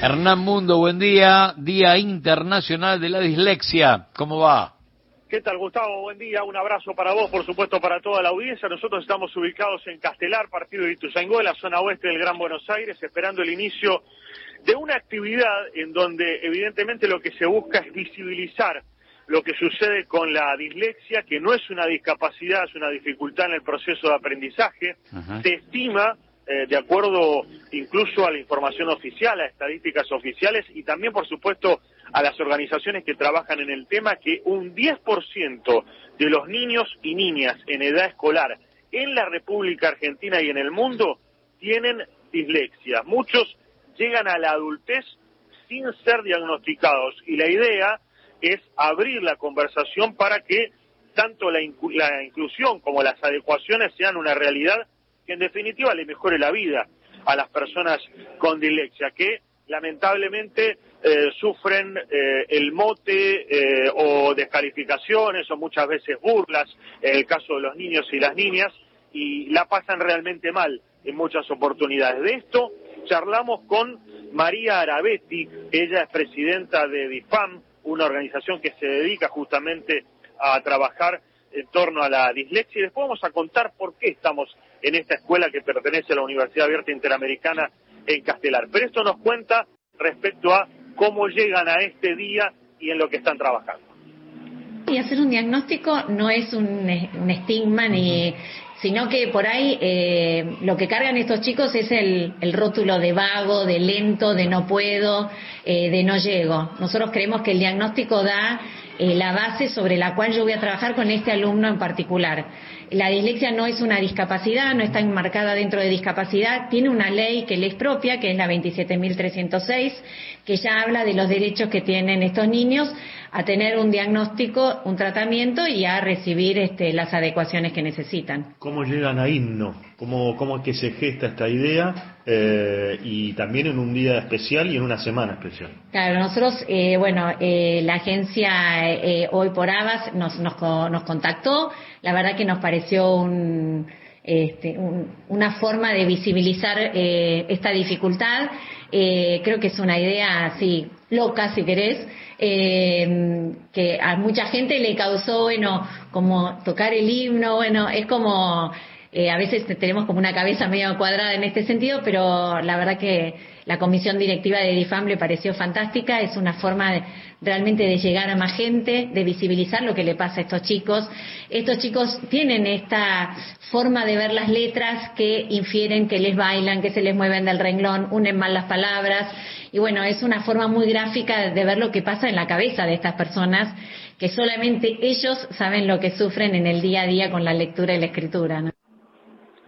Hernán Mundo, buen día, Día Internacional de la Dislexia. ¿Cómo va? ¿Qué tal, Gustavo? Buen día, un abrazo para vos, por supuesto, para toda la audiencia. Nosotros estamos ubicados en Castelar, partido de Ituzaingó, en la zona oeste del Gran Buenos Aires, esperando el inicio de una actividad en donde, evidentemente, lo que se busca es visibilizar lo que sucede con la dislexia, que no es una discapacidad, es una dificultad en el proceso de aprendizaje. Se estima eh, de acuerdo incluso a la información oficial, a estadísticas oficiales y también, por supuesto, a las organizaciones que trabajan en el tema, que un 10% de los niños y niñas en edad escolar en la República Argentina y en el mundo tienen dislexia. Muchos llegan a la adultez sin ser diagnosticados y la idea es abrir la conversación para que tanto la, la inclusión como las adecuaciones sean una realidad que en definitiva le mejore la vida a las personas con dislexia, que lamentablemente eh, sufren eh, el mote eh, o descalificaciones o muchas veces burlas, en el caso de los niños y las niñas, y la pasan realmente mal en muchas oportunidades. De esto charlamos con María Arabetti, ella es presidenta de DIFAM, una organización que se dedica justamente a trabajar en torno a la dislexia y después vamos a contar por qué estamos en esta escuela que pertenece a la Universidad Abierta Interamericana en Castelar. Pero esto nos cuenta respecto a cómo llegan a este día y en lo que están trabajando. Y hacer un diagnóstico no es un, estigma ni sino que por ahí eh, lo que cargan estos chicos es el, rótulo de vago, de lento, de no puedo, eh, de no llego. Nosotros creemos que el diagnóstico da eh, la base sobre la cual yo voy a trabajar con este alumno en particular. La dislexia no es una discapacidad, no está enmarcada dentro de discapacidad, tiene una ley que le es propia, que es la 27.306, que ya habla de los derechos que tienen estos niños a tener un diagnóstico, un tratamiento y a recibir este, las adecuaciones que necesitan. ¿Cómo llegan a INNO? ¿Cómo, cómo es que se gesta esta idea? Eh, y también en un día especial y en una semana especial. Claro, nosotros, eh, bueno, eh, la agencia Hoy por Abas nos, nos, nos contactó, la verdad que nos pareció un este, una forma de visibilizar eh, esta dificultad. Eh, creo que es una idea así loca, si querés, eh, que a mucha gente le causó, bueno, como tocar el himno, bueno, es como, a veces tenemos como una cabeza medio cuadrada en este sentido, pero la verdad que la comisión directiva de DIFAM le pareció fantástica, es una forma de, realmente de llegar a más gente, de visibilizar lo que le pasa a estos chicos. Estos chicos tienen esta forma de ver las letras que infieren que les bailan, que se les mueven del renglón, unen mal las palabras. Y bueno, es una forma muy gráfica de ver lo que pasa en la cabeza de estas personas, que solamente ellos saben lo que sufren en el día a día con la lectura y la escritura.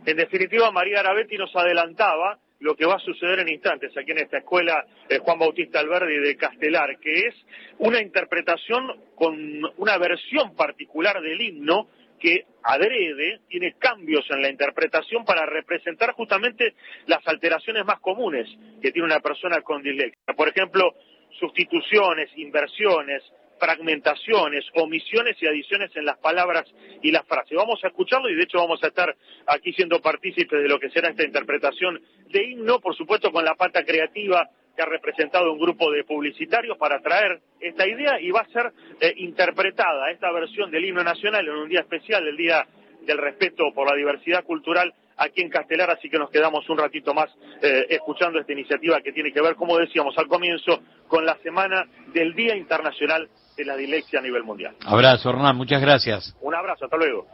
En definitiva, María Arabetti nos adelantaba lo que va a suceder en instantes aquí en esta escuela eh, Juan Bautista Alberdi de Castelar, que es una interpretación con una versión particular del himno que adrede, tiene cambios en la interpretación para representar justamente las alteraciones más comunes que tiene una persona con dislexia. Por ejemplo, sustituciones, inversiones, fragmentaciones, omisiones y adiciones en las palabras y las frases. Vamos a escucharlo y de hecho vamos a estar aquí siendo partícipes de lo que será esta interpretación de himno, por supuesto con la pata creativa que ha representado un grupo de publicitarios para traer esta idea y va a ser eh, interpretada esta versión del himno nacional en un día especial, el Día del Respeto por la Diversidad Cultural aquí en Castelar, así que nos quedamos un ratito más eh, escuchando esta iniciativa que tiene que ver, como decíamos al comienzo, con la semana del Día Internacional de la Dilexia a nivel mundial. Abrazo, Hernán, muchas gracias. Un abrazo, hasta luego.